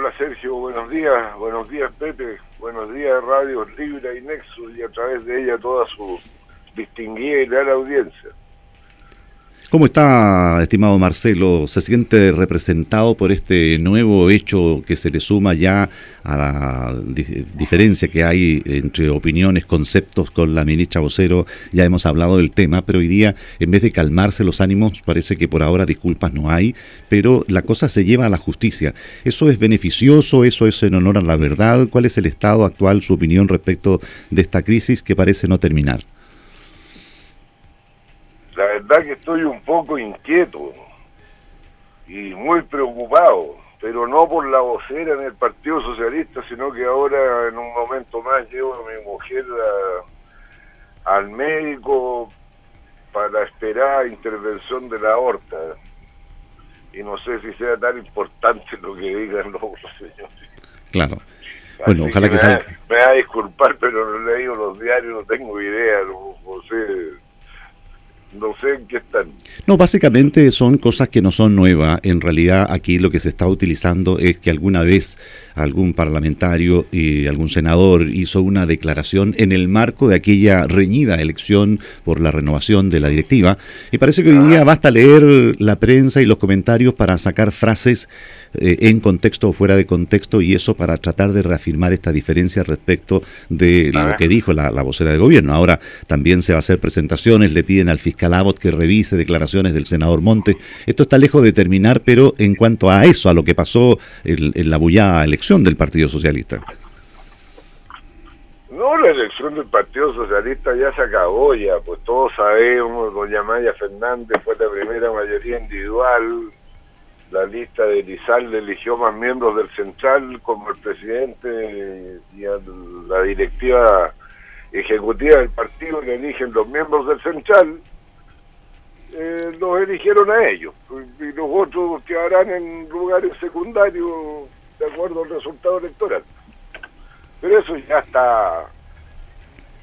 Hola Sergio, buenos días, buenos días Pepe, buenos días Radio Libre y Nexus y a través de ella toda su distinguida y leal audiencia. ¿Cómo está, estimado Marcelo? ¿Se siente representado por este nuevo hecho que se le suma ya a la diferencia que hay entre opiniones, conceptos con la ministra vocero? Ya hemos hablado del tema, pero hoy día, en vez de calmarse los ánimos, parece que por ahora disculpas no hay, pero la cosa se lleva a la justicia. ¿Eso es beneficioso? ¿Eso es en honor a la verdad? ¿Cuál es el estado actual, su opinión respecto de esta crisis que parece no terminar? La verdad que estoy un poco inquieto y muy preocupado, pero no por la vocera en el Partido Socialista, sino que ahora en un momento más llevo a mi mujer al médico para esperar intervención de la aorta. Y no sé si sea tan importante lo que digan los señores. Claro. Bueno, ojalá que, salga. Me va a disculpar, pero no he leído los diarios, no tengo idea, no sé no sé en qué están. No, básicamente son cosas que no son nuevas. En realidad aquí lo que se está utilizando es que alguna vez algún parlamentario y algún senador hizo una declaración en el marco de aquella reñida elección por la renovación de la directiva. Y parece que hoy día basta leer la prensa y los comentarios para sacar frases eh, en contexto o fuera de contexto y eso para tratar de reafirmar esta diferencia respecto de lo que dijo la, la vocera del gobierno. Ahora también se va a hacer presentaciones, le piden al fiscal Calabot que revise declaraciones del senador Monte. Esto está lejos de terminar, pero en cuanto a eso, a lo que pasó en, la bullada elección del Partido Socialista. No, la elección del Partido Socialista ya se acabó, ya, pues todos sabemos, doña Maya Fernández fue la primera mayoría individual, la lista de Lizalde eligió más miembros del Central como el presidente y la directiva ejecutiva del partido le eligen los miembros del Central eh, los eligieron a ellos y los otros quedarán en lugares secundarios de acuerdo al resultado electoral. Pero eso ya está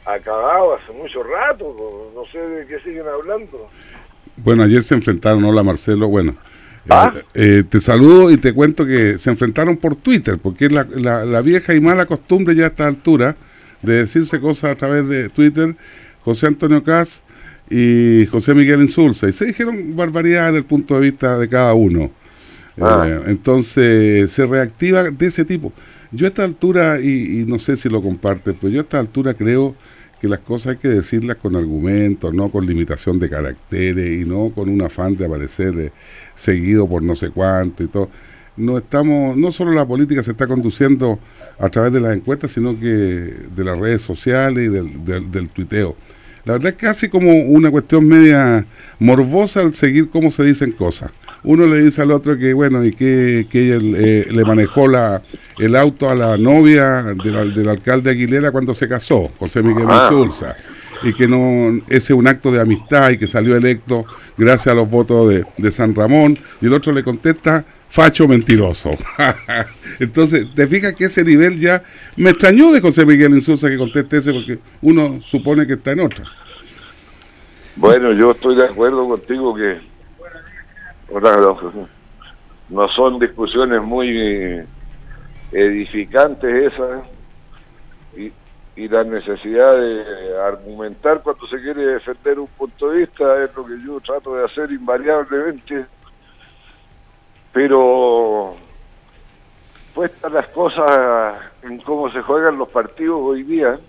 acabado hace mucho rato, no sé de qué siguen hablando. Bueno, ayer se enfrentaron, hola Marcelo, bueno. ¿Ah? Eh, te saludo y te cuento que se enfrentaron por Twitter, porque es la, la, vieja y mala costumbre ya a esta altura de decirse cosas a través de Twitter. José Antonio Caz y José Miguel Insulza. Y se dijeron barbaridades desde el punto de vista de cada uno. Ah. Eh, entonces se reactiva de ese tipo. Yo a esta altura, y, no sé si lo comparte, pero yo a esta altura creo que las cosas hay que decirlas con argumentos, no con limitación de caracteres y no con un afán de aparecer eh, seguido por no sé cuánto y todo. No estamos, no solo la política se está conduciendo a través de las encuestas, sino que de las redes sociales y del, del, del tuiteo. La verdad es casi como una cuestión media morbosa al seguir cómo se dicen cosas. Uno le dice al otro que, bueno, y que, que ella eh, le manejó la, el auto a la novia del, alcalde Aguilera cuando se casó, José Miguel ah. Insulza, y que no ese es un acto de amistad y que salió electo gracias a los votos de, de San Ramón, y el otro le contesta, facho mentiroso. Entonces, te fijas que ese nivel ya me extrañó de José Miguel Insulza que conteste ese porque uno supone que está en otra. Bueno, yo estoy de acuerdo contigo que no son discusiones muy edificantes esas y, y la necesidad de argumentar cuando se quiere defender un punto de vista es lo que yo trato de hacer invariablemente. Pero puestas las cosas en cómo se juegan los partidos hoy día,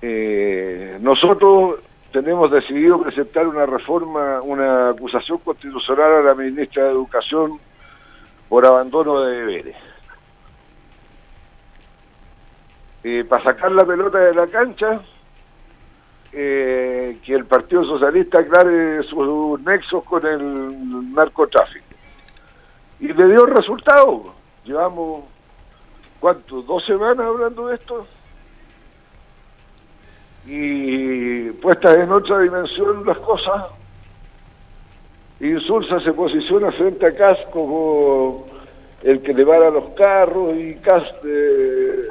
eh, nosotros tenemos decidido presentar una reforma, una acusación constitucional a la ministra de Educación por abandono de deberes. Eh, para sacar la pelota de la cancha, eh, que el Partido Socialista aclare sus nexos con el narcotráfico. Y le dio resultado. Llevamos, ¿cuánto? ¿Dos semanas hablando de esto? Y puestas en otra dimensión las cosas, Insulsa se posiciona frente a Cas como el que le a los carros y Cas eh,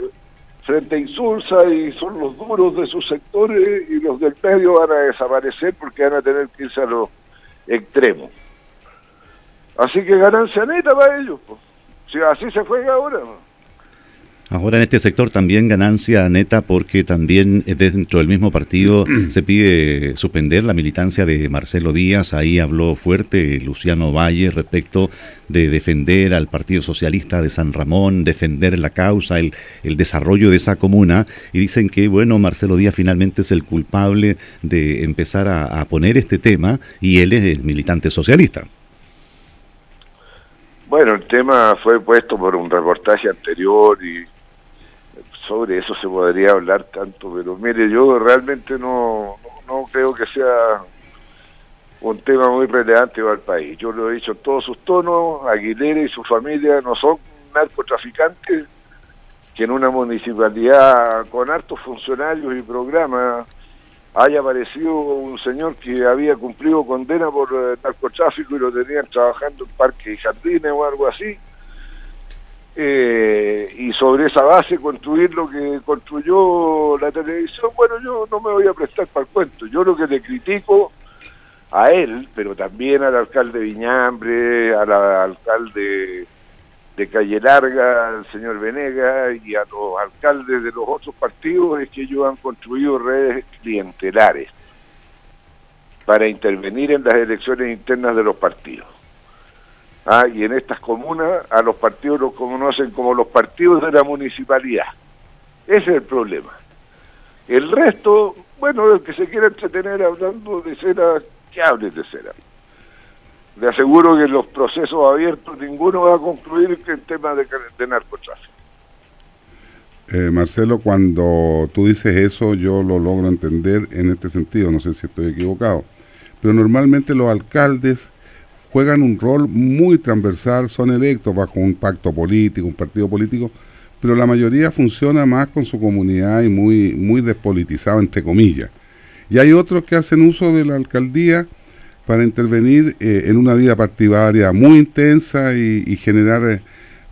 frente a Insulsa y son los duros de sus sectores y los del medio van a desaparecer porque van a tener que irse a los extremos. Así que ganancia neta para ellos. Si así se juega ahora. Ahora en este sector también ganancia neta porque también dentro del mismo partido se pide suspender la militancia de Marcelo Díaz. Ahí habló fuerte Luciano Valle respecto de defender al Partido Socialista de San Ramón, defender la causa, el, el desarrollo de esa comuna. Y dicen que, bueno, Marcelo Díaz finalmente es el culpable de empezar a, a poner este tema y él es el militante socialista. Bueno, el tema fue puesto por un reportaje anterior y sobre eso se podría hablar tanto, pero mire, yo realmente no, no, creo que sea un tema muy relevante para el país. Yo lo he dicho en todos sus tonos, Aguilera y su familia no son narcotraficantes que en una municipalidad con hartos funcionarios y programas haya aparecido un señor que había cumplido condena por eh, narcotráfico y lo tenían trabajando en parques y jardines o algo así eh, y sobre esa base construir lo que construyó la televisión, bueno, yo no me voy a prestar para el cuento. Yo lo que le critico a él, pero también al alcalde Viñambre, al alcalde de Calle Larga, al señor Venega y a los alcaldes de los otros partidos es que ellos han construido redes clientelares para intervenir en las elecciones internas de los partidos. Ah, y en estas comunas a los partidos los conocen como los partidos de la municipalidad. Ese es el problema. El resto, bueno, el que se quiera entretener hablando de cera, que hable de cera. Le aseguro que en los procesos abiertos ninguno va a concluir que el tema de, de narcotráfico. Eh, Marcelo, cuando tú dices eso, yo lo logro entender en este sentido, no sé si estoy equivocado, pero normalmente los alcaldes juegan un rol muy transversal, son electos bajo un pacto político, un partido político, pero la mayoría funciona más con su comunidad y muy, muy despolitizado, entre comillas. Y hay otros que hacen uso de la alcaldía para intervenir eh, en una vida partidaria muy intensa y, generar eh,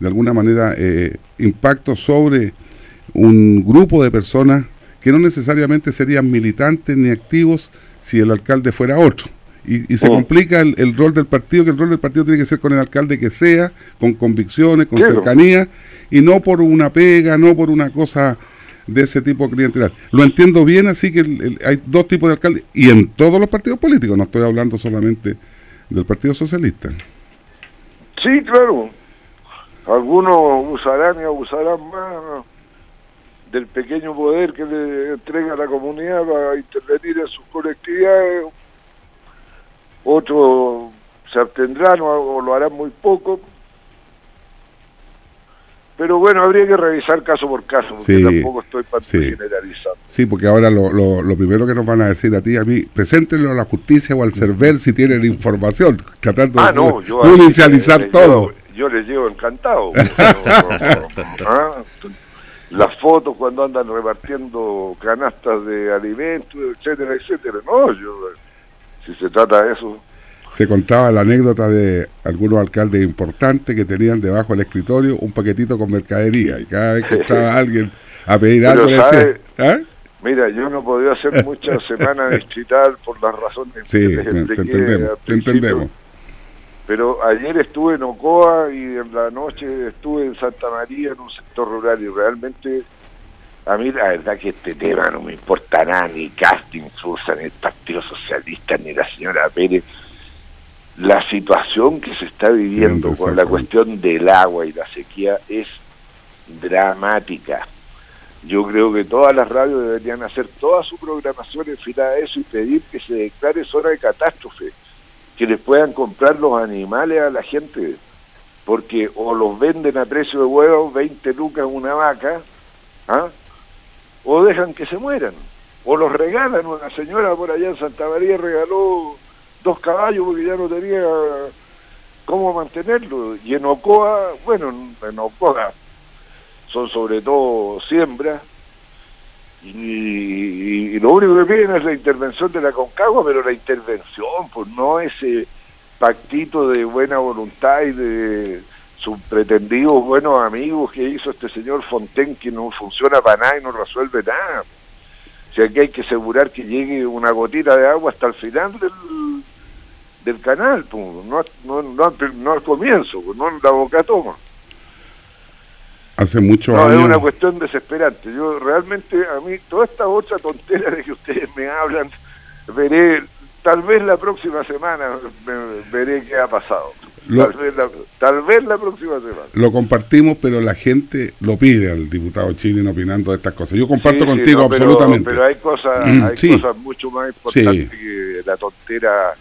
de alguna manera eh, impacto sobre un grupo de personas que no necesariamente serían militantes ni activos si el alcalde fuera otro y, se oh. complica el, rol del partido, que el rol del partido tiene que ser con el alcalde que sea, con convicciones, con cercanía, y no por una pega, no por una cosa de ese tipo clientelar. Lo entiendo bien, así que hay dos tipos de alcaldes, y en todos los partidos políticos, no estoy hablando solamente del Partido Socialista. Sí, claro. Algunos usarán y abusarán más del pequeño poder que le entrega la comunidad para intervenir en sus colectividades otros se abstendrán o, lo harán muy poco. Pero bueno, habría que revisar caso por caso, porque tampoco estoy para generalizando. Sí, porque ahora lo, lo, primero que nos van a decir a ti, a mí, preséntenlo a la justicia o al CERVEL si tienen información, tratando ah, de no, judicializar todo. Yo, les llevo encantado. ¿ah? Las fotos cuando andan repartiendo canastas de alimentos, etcétera, etcétera. No, yo si se trata de eso. Se contaba la anécdota de algunos alcaldes importantes que tenían debajo del escritorio un paquetito con mercadería y cada vez que entraba alguien a pedir algo le decía, ¿ah? Mira, yo no podía hacer muchas semanas distrital por las razones sí, que te entendemos, te entendemos. Pero ayer estuve en Ocoa y en la noche estuve en Santa María en un sector rural y realmente a mí la verdad que este tema no me importa nada, ni casting Susa, ni el Partido Socialista, ni la señora Pérez. La situación que se está viviendo con la cuestión del agua y la sequía es dramática. Yo creo que todas las radios deberían hacer toda su programación en a eso y pedir que se declare zona de catástrofe, que les puedan comprar los animales a la gente, porque o los venden a precio de huevos, 20 lucas una vaca, ¿ah? O dejan que se mueran, o los regalan. Una señora por allá en Santa María regaló dos caballos porque ya no tenía cómo mantenerlo. Y en Ocoa, bueno, en Ocoa son sobre todo siembras, y, lo único que piden es la intervención de la Concagua, pero la intervención, pues no ese pactito de buena voluntad y de sus pretendidos buenos amigos que hizo este señor Fontaine que no funciona para nada y no resuelve nada. O sea que hay que asegurar que llegue una gotita de agua hasta el final del, del canal, no, no, no, al comienzo, no en la boca toma. Hace muchos no, años. es una cuestión desesperante. Yo realmente, a mí, toda esta otra tontera de que ustedes me hablan, veré, tal vez la próxima semana veré qué ha pasado. Lo- Tal, vez la, tal vez la próxima semana. Lo compartimos, pero la gente lo pide al diputado Chilin opinando de estas cosas. Yo comparto Sí, sí, contigo no, absolutamente. Pero, hay cosas, Mm, hay sí. cosas mucho más importantes que la tontera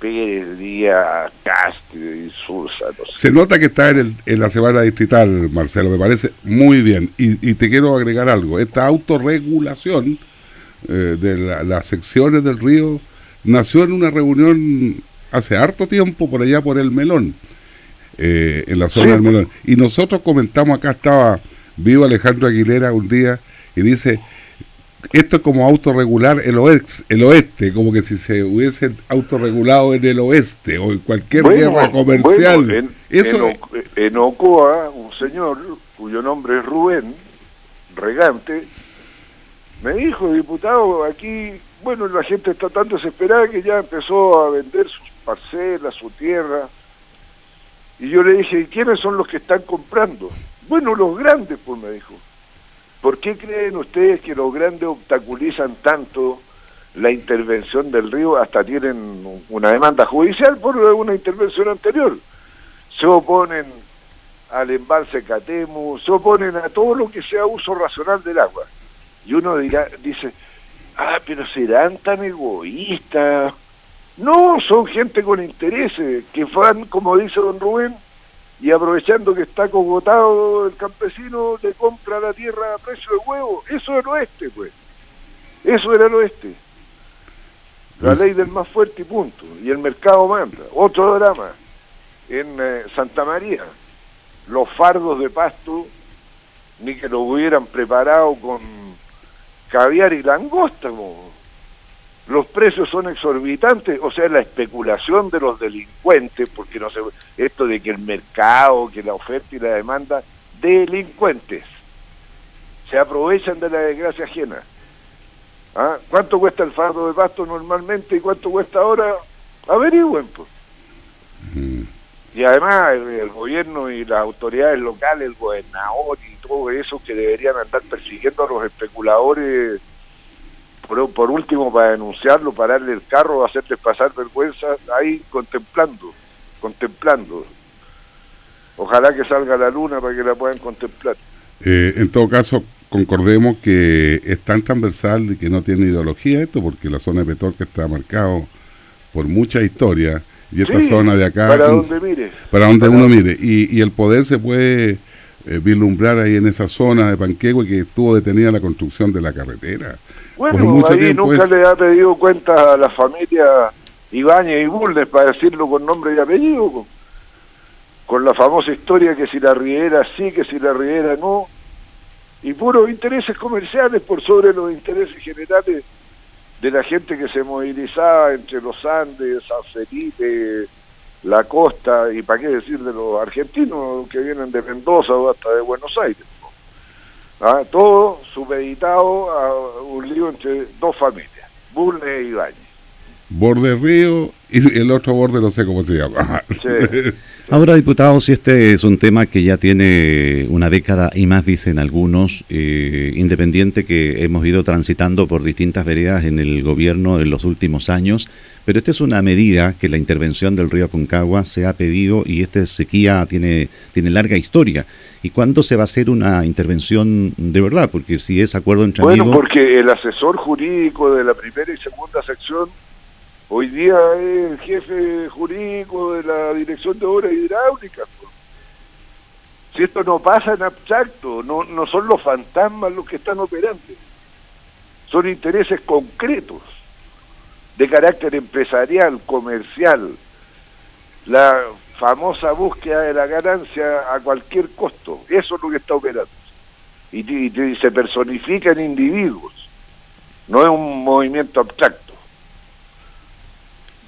Pérez, Díaz, Cast y Sursa. no sé. Se nota que está en, el- en la semana distrital, Marcelo, me parece muy bien. Y, y te quiero agregar algo. Esta autorregulación eh, de la- las secciones del río nació en una reunión hace harto tiempo por allá por el Melón, eh, en la zona Sí. del Melón. Y nosotros comentamos, acá estaba vivo Alejandro Aguilera un día y dice, esto es como autorregular el oeste, el oeste, como que si se hubiesen autorregulado en el oeste o en cualquier Bueno, guerra comercial. bueno, en, Eso en, O- en Ocoa, un señor cuyo nombre es Rubén, regante, me dijo, diputado, aquí, bueno, la gente está tan desesperada que ya empezó a vender sus parcelas, su tierra. Y yo le dije, ¿y quiénes son los que están comprando? Bueno, los grandes, pues me dijo. ¿Por qué creen ustedes que los grandes obstaculizan tanto la intervención del río? Hasta tienen una demanda judicial por una intervención anterior. Se oponen al embalse Catemu, se oponen a todo lo que sea uso racional del agua. Y uno dirá, dice, ah, pero serán tan egoístas. No, son gente con intereses, que van, como dice don Rubén, y aprovechando que está cogotado el campesino, le compra la tierra a precio de huevo. Eso era el oeste, pues. Eso era el oeste. La Pues- ley del más fuerte y punto. Y el mercado manda. Otro drama. En eh, Santa María, los fardos de pasto, ni que los hubieran preparado con caviar y langosta. mo. Los precios son exorbitantes, o sea, la especulación de los delincuentes, porque no sé, esto de que el mercado, que la oferta y la demanda, delincuentes, se aprovechan de la desgracia ajena. ¿Ah? ¿Cuánto cuesta el fardo de pasto normalmente y cuánto cuesta ahora? Averigüen, pues. Mm. Y además el, el gobierno y las autoridades locales, el gobernador y todo eso que deberían andar persiguiendo a los especuladores, por, por último para denunciarlo, pararle el carro, hacerles pasar vergüenza, ahí contemplando, contemplando. Ojalá que salga la luna para que la puedan contemplar. Eh, en todo caso, concordemos que es tan transversal y que no tiene ideología esto, porque la zona de Petorca está marcado por mucha historia y esta Sí, zona de acá, Para donde mire. para donde para- uno mire, y, y el poder se puede eh, vislumbrar ahí en esa zona de Panquehue que estuvo detenida la construcción de la carretera. Bueno, ahí tiempo nunca es- le ha pedido cuenta a la familia Ibáñez y Bulnes, para decirlo con nombre y apellido, con, con la famosa historia que si la Riera sí, que si la Riera no, y puros intereses comerciales por sobre los intereses generales de la gente que se movilizaba entre los Andes, San Felipe, la costa, y para qué decir de los argentinos que vienen de Mendoza o hasta de Buenos Aires. Ah, todo supeditado a un lío entre dos familias, Bulnes e Ibáñez. Borde río y el otro borde no sé cómo se llama. Sí. Ahora, diputado, si este es un tema que ya tiene una década y más, dicen algunos, eh, independiente que hemos ido transitando por distintas veredas en el gobierno en los últimos años, pero esta es una medida que la intervención del río Concagua se ha pedido y esta sequía tiene, tiene larga historia. ¿Y cuándo se va a hacer una intervención de verdad? Porque si es acuerdo entre Bueno, amigos... porque el asesor jurídico de la primera y segunda sección hoy día es el jefe jurídico de la Dirección de Obras Hidráulicas. Si esto no pasa en abstracto, no, no son los fantasmas los que están operando, son intereses concretos de carácter empresarial, comercial, la famosa búsqueda de la ganancia a cualquier costo, eso es lo que está operando. Y, y- y se personifica en individuos, no es un movimiento abstracto.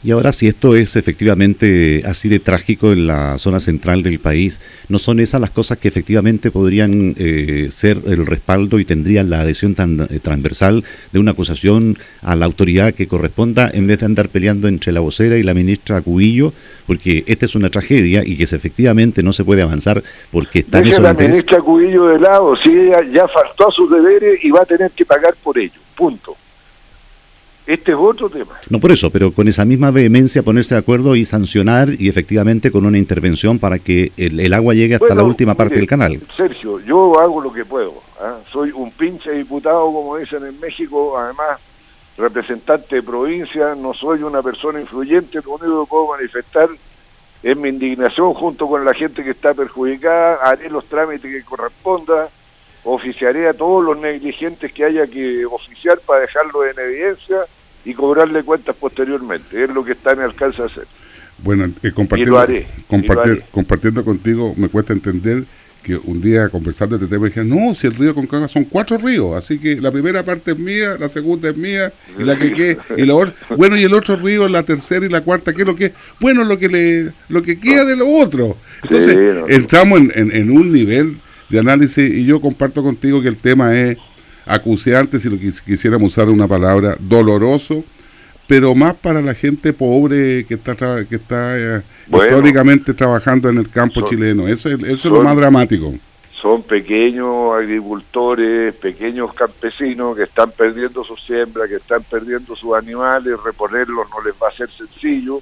Y ahora, si esto es efectivamente así de trágico en la zona central del país, ¿no son esas las cosas que efectivamente podrían eh, ser el respaldo y tendrían la adhesión tan eh, transversal de una acusación a la autoridad que corresponda en vez de andar peleando entre la vocera y la ministra Cubillo? Porque esta es una tragedia y que efectivamente no se puede avanzar porque está en la ministra Cubillo de lado, si ella ya faltó a sus deberes y va a tener que pagar por ello. Punto. Este es otro tema. No por eso, pero con esa misma vehemencia ponerse de acuerdo y sancionar y efectivamente con una intervención para que el, agua llegue hasta la última parte del canal. Sergio, yo hago lo que puedo. ¿ah? Soy un pinche diputado, como dicen en México, además representante de provincia, no soy una persona influyente, lo único que puedo manifestar es mi indignación junto con la gente que está perjudicada, haré los trámites que corresponda, oficiaré a todos los negligentes que haya que oficiar para dejarlo en evidencia y cobrarle cuentas posteriormente. Es lo que está en mi alcance de hacer. Bueno, eh, compartiendo, compartiendo contigo, me cuesta entender que un día conversando este tema dije, no, si el río Concagua son cuatro ríos, así que la primera parte es mía, la segunda es mía, y la que quede, y la bueno, y el otro río, la tercera y la cuarta, ¿qué es lo que Bueno, lo que le, lo que queda de lo otro. Entonces, entramos en, en un nivel de análisis y yo comparto contigo que el tema es acuciante, si lo quisiéramos usar una palabra, doloroso, pero más para la gente pobre que está que está eh, históricamente trabajando en el campo chileno. Eso, es, eso es lo más dramático. Son pequeños agricultores, pequeños campesinos que están perdiendo su siembra, que están perdiendo sus animales, reponerlos no les va a ser sencillo.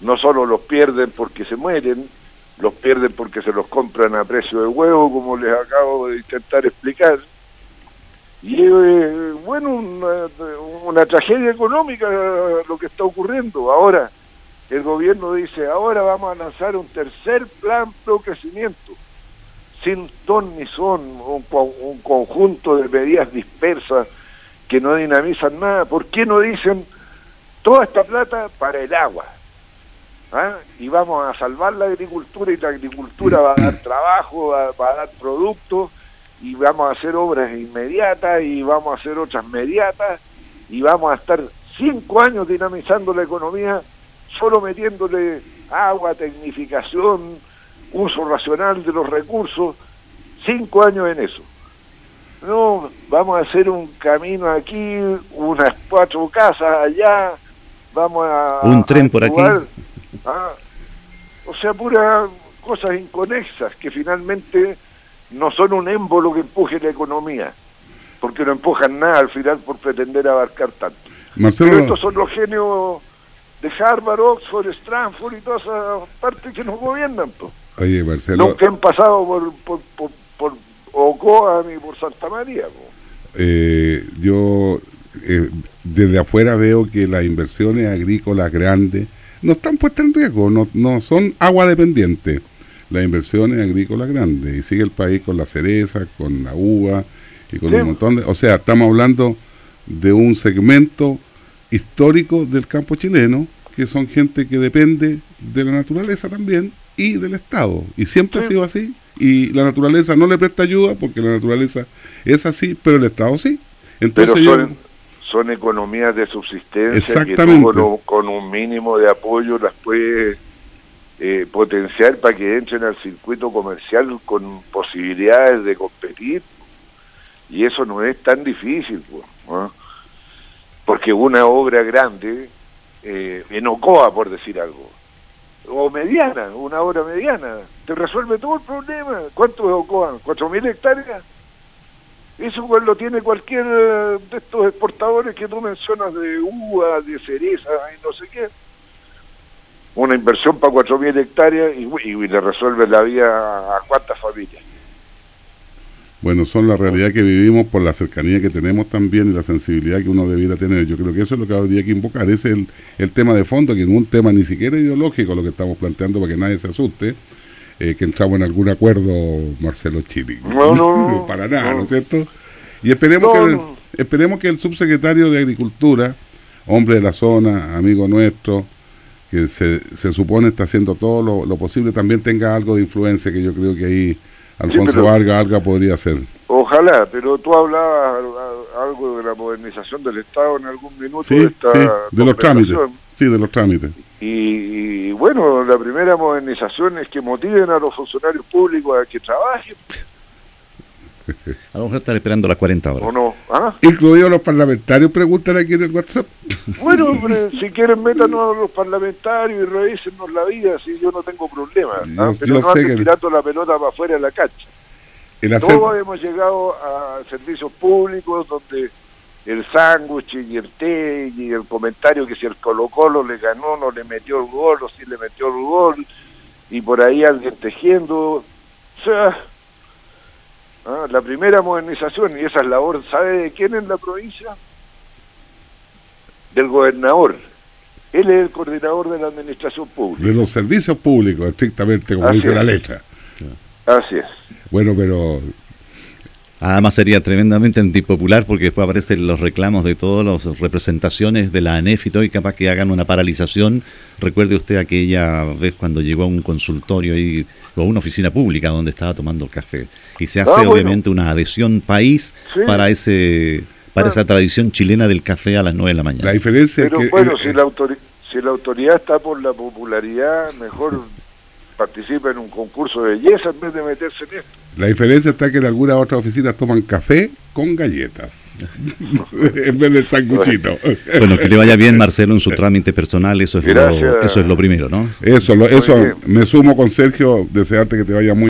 No solo los pierden porque se mueren, los pierden porque se los compran a precio de huevo, como les acabo de intentar explicar y eh, bueno, una, tragedia económica lo que está ocurriendo. Ahora, el gobierno dice, ahora vamos a lanzar un tercer plan pro crecimiento, sin ton ni son, un, un conjunto de medidas dispersas que no dinamizan nada. ¿Por qué no dicen toda esta plata para el agua? ¿Ah? Y vamos a salvar la agricultura y la agricultura va a dar trabajo, va a dar productos y vamos a hacer obras inmediatas y vamos a hacer otras mediatas y vamos a estar cinco años dinamizando la economía solo metiéndole agua, tecnificación, uso racional de los recursos, cinco años en eso. No, vamos a hacer un camino aquí, unas cuatro casas allá, vamos a... Un tren por aquí. Ah, o sea, puras cosas inconexas que finalmente no son un émbolo que empuje la economía, porque no empujan nada al final por pretender abarcar tanto. Pero estos son los genios de Harvard, Oxford, Stanford y todas esas partes que nos gobiernan. Oye, Marcelo. Los que han pasado por, por, por, por Ocoa ni por Santa María. Eh, yo eh, desde afuera veo que las inversiones agrícolas grandes no están puestas en riesgo, no, no son agua dependientes las inversiones agrícolas grandes y sigue el país con la cereza, con la uva y con un montón de... O sea, estamos hablando de un segmento histórico del campo chileno que son gente que depende de la naturaleza también y del Estado. Y siempre ha sido así. Y la naturaleza no le presta ayuda porque la naturaleza es así, pero el Estado sí. Entonces pero son, economías de subsistencia Exactamente. que con, un mínimo de apoyo las puede eh, potencial para que entren al circuito comercial con posibilidades de competir. Y eso no es tan difícil, porque una obra grande, eh, en Ocoa, por decir algo, o mediana, una obra mediana, te resuelve todo el problema. ¿Cuánto es Ocoa? ¿4.000 hectáreas? Eso pues, lo tiene cualquier de estos exportadores que tú mencionas de uva, de cereza y no sé qué una inversión para 4.000 hectáreas y, le resuelve la vida a cuántas familias. Bueno, son la realidad que vivimos por la cercanía que tenemos también y la sensibilidad que uno debiera tener. Yo creo que eso es lo que habría que invocar. Ese es el, tema de fondo, que no un tema ni siquiera ideológico lo que estamos planteando para que nadie se asuste, eh, que entramos en algún acuerdo, Marcelo Chili. No, no, para nada, ¿no. es cierto? Y esperemos, que el, esperemos que el subsecretario de Agricultura, hombre de la zona, amigo nuestro, que se, se supone está haciendo todo lo, posible, también tenga algo de influencia, que yo creo que ahí Alfonso Vargas algo podría hacer. Ojalá, pero tú hablabas algo de la modernización del Estado en algún minuto de, esta de los trámites. Sí, de los trámites. Y, y, bueno, la primera modernización es que motiven a los funcionarios públicos a que trabajen. A lo mejor están esperando las 40 horas. ¿O no? ¿Ah? Incluidos los parlamentarios, preguntan aquí en el WhatsApp. Bueno, hombre, si quieren, métanos a los parlamentarios y revísenos la vida, si yo no tengo problema. ¿ah? Yo- Pero yo no sé que- tirando la pelota para afuera de la cancha. El hacer, Todos hemos llegado a servicios públicos donde el sándwich y el té y el comentario que si el Colo Colo le ganó, no le metió el gol o si le metió el gol y por ahí alguien tejiendo. O sea, ah, la primera modernización y esa es labor, ¿sabe de quién en la provincia? Del gobernador. Él es el coordinador de la administración pública. de los servicios públicos, estrictamente, como Así dice es. la letra. Así es. Bueno, pero Además sería tremendamente antipopular porque después aparecen los reclamos de todas las representaciones de la ANEF y todo y capaz que hagan una paralización. Recuerde usted aquella vez cuando llegó a un consultorio ahí, o a una oficina pública donde estaba tomando café. Y se hace Ah, bueno. obviamente una adhesión país Sí. para ese para Ah. esa tradición chilena del café a las 9 de la mañana. la diferencia Pero es que... bueno, eh, si la, autori- si la autoridad está por la popularidad, mejor participa en un concurso de belleza en vez de meterse en esto. La diferencia está que en algunas otras oficinas toman café con galletas en vez del sanguchito. Bueno, que le vaya bien Marcelo en su trámite personal, eso es, lo, eso es lo primero, ¿no? Eso, lo- eso me sumo con Sergio, desearte que te vaya muy